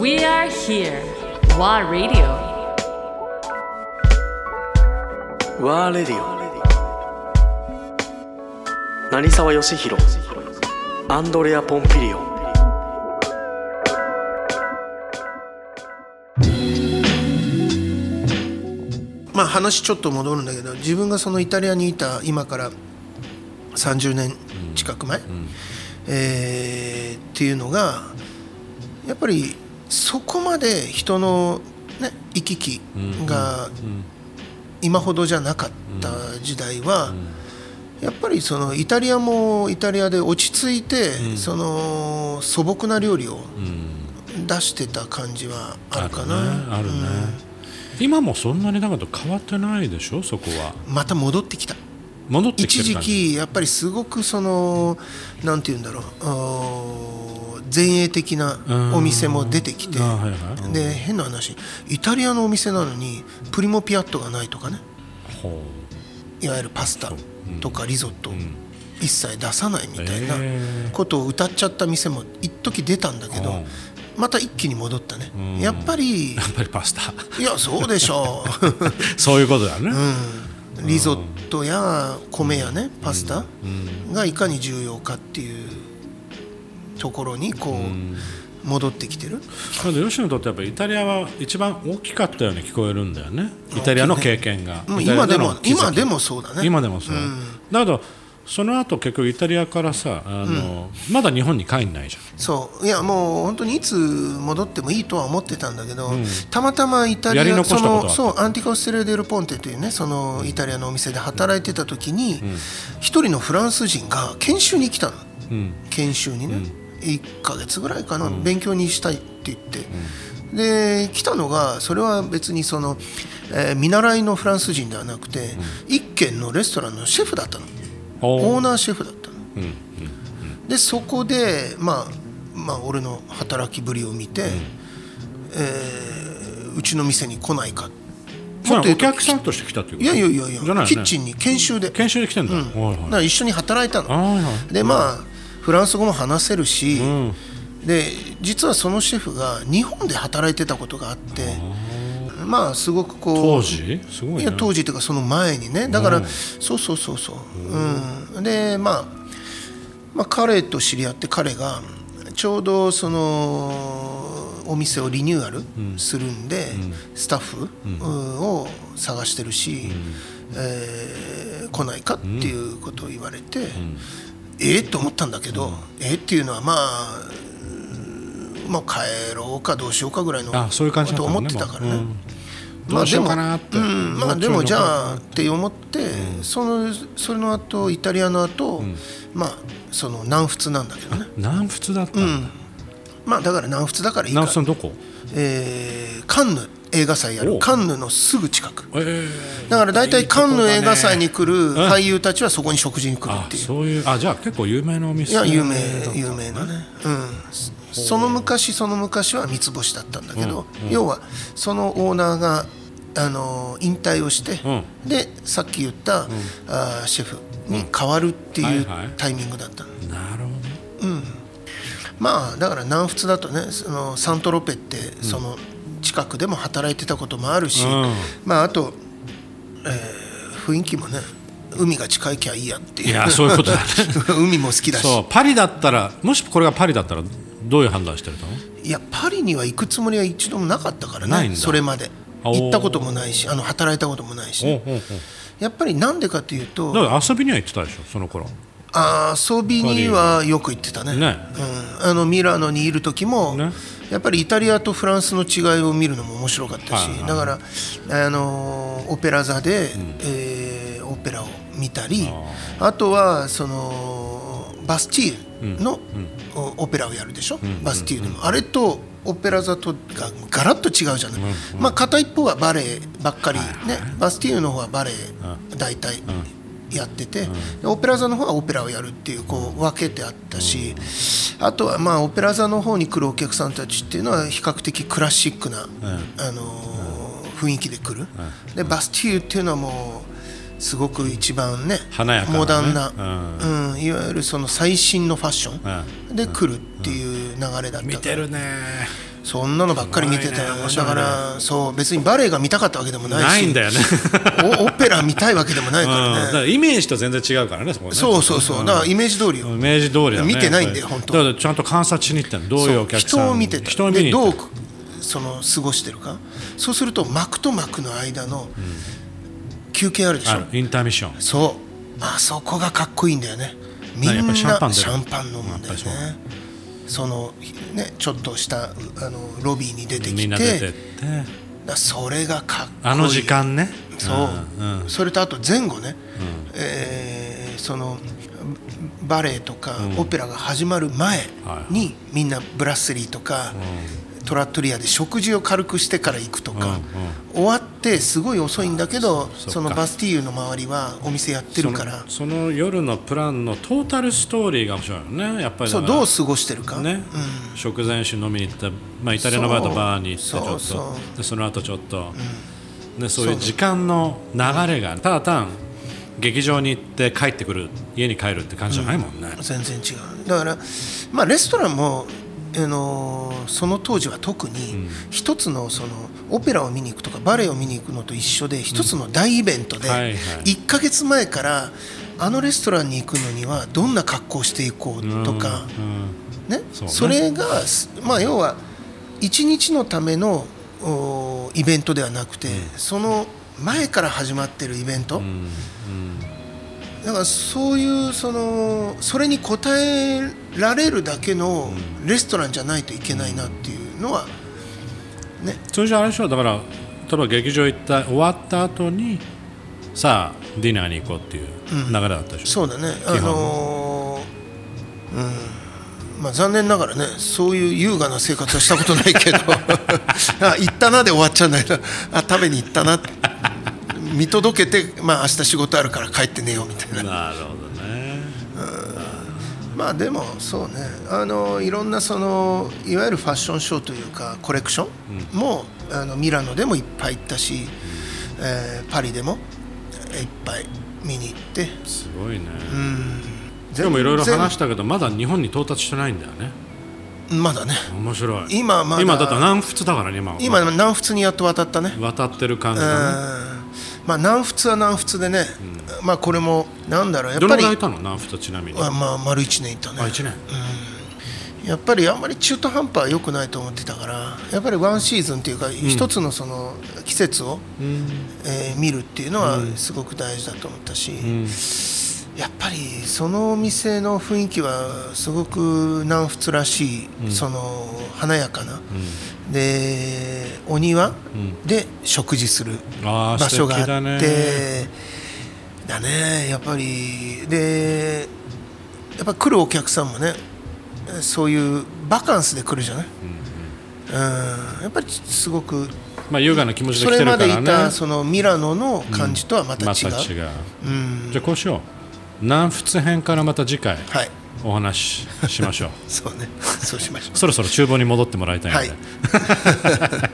We are here. WA Radio. ワーレディオ成沢義弘アンドレア・ポンピリオン。まあ話ちょっと戻るんだけど自分がそのイタリアにいた今から30年近く前、えーっていうのがやっぱりそこまで人の、ね、行き来が今ほどじゃなかった時代は、やっぱりそのイタリアもイタリアで落ち着いて、その素朴な料理を出してた感じはあるかな。あるねあるね。今もそんなになんか変わってないでしょ？そこは。また戻ってきた。戻って一時期やっぱりすごくそのなんて言うんだろう前衛的なお店も出てきてあはいはい。で変な話イタリアのお店なのにプリモピアットがないとかね。ほいわゆるパスタとかリゾット一切出さないみたいなことを歌っちゃった店も一時出たんだけどうん。また一気に戻ったね。やっぱりうやっぱりパスタ。いやそうでしょう。そういうことだね、うん、リゾットや米やねパスタがいかに重要かっていうところにこう戻ってきてる。なので吉野にとってやっぱりイタリアは一番大きかったように聞こえるんだよね。イタリアの経験が、もうイタリア今でも今でもそうだね。今でもそう、だけどその後結局イタリアからさあの、まだ日本に帰んないじゃそう。いやもう本当にいつ戻ってもいいとは思ってたんだけど、たまたまイタリアそのそうアンティカ・オステレ・デル・ポンテというねそのイタリアのお店で働いてた時に一、人のフランス人が研修に来たの、研修にね、1ヶ月ぐらいかな、勉強にしたいって言って、で来たのがそれは別にその、えー見習いのフランス人ではなくて、一軒のレストランのシェフだったの。オーナーシェフだったの。でそこで、まあ、まあ俺の働きぶりを見て、えーうちの店に来ないか。もっとお客さんとして来たっていうこと？いやいやいやいやね。キッチンに研修で。研修で来てんだ、うん。はいはい。だから一緒に働いたの。はいはい。でまあフランス語も話せるし、ん。で実はそのシェフが日本で働いてたことがあってまあすごくこう当時？すごいや当時というかその前にね。だから、そうそうそうそう、うん、でまあ、まあ彼と知り合って彼がちょうどそのお店をリニューアルするんで、スタッフうん。を探してるし、えー来ないかっていうことを言われて、ええと思ったんだけど、ええっていうのはまあうんまあ帰ろうかどうしようかぐらいのことを思ってたからね。もう。うんどうんまあでもじゃあって思って、そのそれの後イタリアの後、まあその南仏なんだけどね。南仏だったんだ、まあだから南仏だからいいか。南仏のどこ？えーカンヌ映画祭やるおカンヌのすぐ近く。え。だから大体カンヌ映画祭に来るん。俳優たちはそこに食事に来るあっていう。そういうあじゃあ結構有名なお店。いや有名有名な。ね、うん、その昔その昔は三つ星だったんだけど、要はそのオーナーがあの引退をして、うでさっき言った、あーシェフに変わるっていうタイミングだったの、なるほどまあだから南仏だとねそのサントロペってその近くでも働いてたこともあるし、うん。まああと、えー雰囲気もね海が近いきゃいいやっていう。いやそういうことだね。海も好きだし。そうパリだったらもしこれがパリだったらどういう判断してるの？いやパリには行くつもりは一度もなかったからねないんだ。それまで。行ったこともないしあの働いたこともないしおうおうおう。やっぱりなんでかというとだから遊びには行ってたでしょその頃。遊びにはよく行ってたね。ね。うん、あのミラノにいる時も、ねやっぱりイタリアとフランスの違いを見るのも面白かったし、はいはい。だから、あのーオペラ座で、えーオペラを見たりあとはそのバスティーユの、おオペラをやるでしょ、バスティーユでも、あれとオペラ座とがガラッと違うじゃない、まあ片一方はバレエばっかり、ね。バスティーユの方はバレエ大体やってて、でオペラ座の方はオペラをやるっていうこう分けてあったし、あとはまあオペラ座の方に来るお客さんたちっていうのは比較的クラシックな、あのー雰囲気で来る、でバスティーユっていうのはもうすごく一番ねモダンな、ううんいわゆるその最新のファッションで来るっていう流れだった見てるねそんなのばっかり見てたよ、すごいね。だからそう別にバレエが見たかったわけでもないしないんだよね。おオペラ見たいわけでもないかららね、イメージと全然違うからねそこねそうそうそう。だからイメージ通りよ、イメージ通りだね見てないんだよ本当だからちゃんと観察しに行ったのどういうお客さん人を見てた。人を見にでどうその過ごしてるか。そうすると幕と幕の間の休憩あるでしょ、ある。インターミッション。そう。あそこがかっこいいんだよね。みんなシャンパン飲むんだよねそのねちょっとしたあのロビーに出てきてだそれがかっこいい。あの時間ね。そう、んん。それとあと前後ね、えーそのバレエとかオペラが始まる前にみんなブラッセリーとか、トラットリアで食事を軽くしてから行くとか、終わってすごい遅いんだけどそのバスティーユの周りはお店やってるから。その夜のプランのトータルストーリーが面白いよねやっぱり。だそうどう過ごしてるか、ね、食前酒飲みに行った、まあ、イタリアのバーとバーに行ってちょっと。そう。そうでその後ちょっと、でそういう時間の流れがただ単劇場に行って帰ってくる家に帰るって感じじゃないもんね、全然違う。だから、まあ、レストランも、あのーその当時は特に一つのそのオペラを見に行くとかバレエを見に行くのと一緒で一つの大イベントではいはい。1ヶ月前からあのレストランに行くのにはどんな格好をしていこうとか、うんね。それが、すまあ、要は一日のためのおイベントではなくて、その前から始まってるイベント、だからそういうそのそれに応えられるだけのレストランじゃないといけないなっていうのはね。それじゃあれでしょ？だから例えば劇場行った終わった後にさあディナーに行こうっていう流れだったでしょ、そうだね。あ本のーうん。まあ残念ながらねそういう優雅な生活はしたことないけど。あ行ったなで終わっちゃうんだけど。あ食べに行ったな見届けてまあ明日仕事あるから帰って寝ようみたいな。なるほどね。まあでもそうね。あのいろんなそのいわゆるファッションショーというかコレクションも、あのミラノでもいっぱい行ったし、えーパリでもいっぱい見に行って。すごいね、全でもいろいろ然話したけどまだ日本に到達してないんだよね。まだね。面白い。今まだ。今だって南仏だからね今今南仏にやっと渡ったね。渡ってる感じうん。だねまあ南仏は南仏でね、まあこれもなんだろうやっぱり。どのぐらいいたの？南仏ちなみに。あまあ丸1年いたね。あ1年。やっぱりあんまり中途半端は良くないと思ってたからやっぱりワンシーズンっていうか一つのその季節を、えー見るっていうのはすごく大事だと思ったし、やっぱりそのお店の雰囲気はすごく南仏らしい、その華やかな、でお庭で食事する場所があって素敵だね。やっぱり。でやっぱ来るお客さんもねそういうバカンスで来るじゃない、うんやっぱりすごくまあ優雅な気持ちでそ来てれまでいるからねたそのミラノの感じとはまた違う、また違う。うん。じゃあこうしよう南仏編からまた次回はい。お話ししましょう。そうね。そうしましょう。そろそろ厨房に戻ってもらいたいので、はい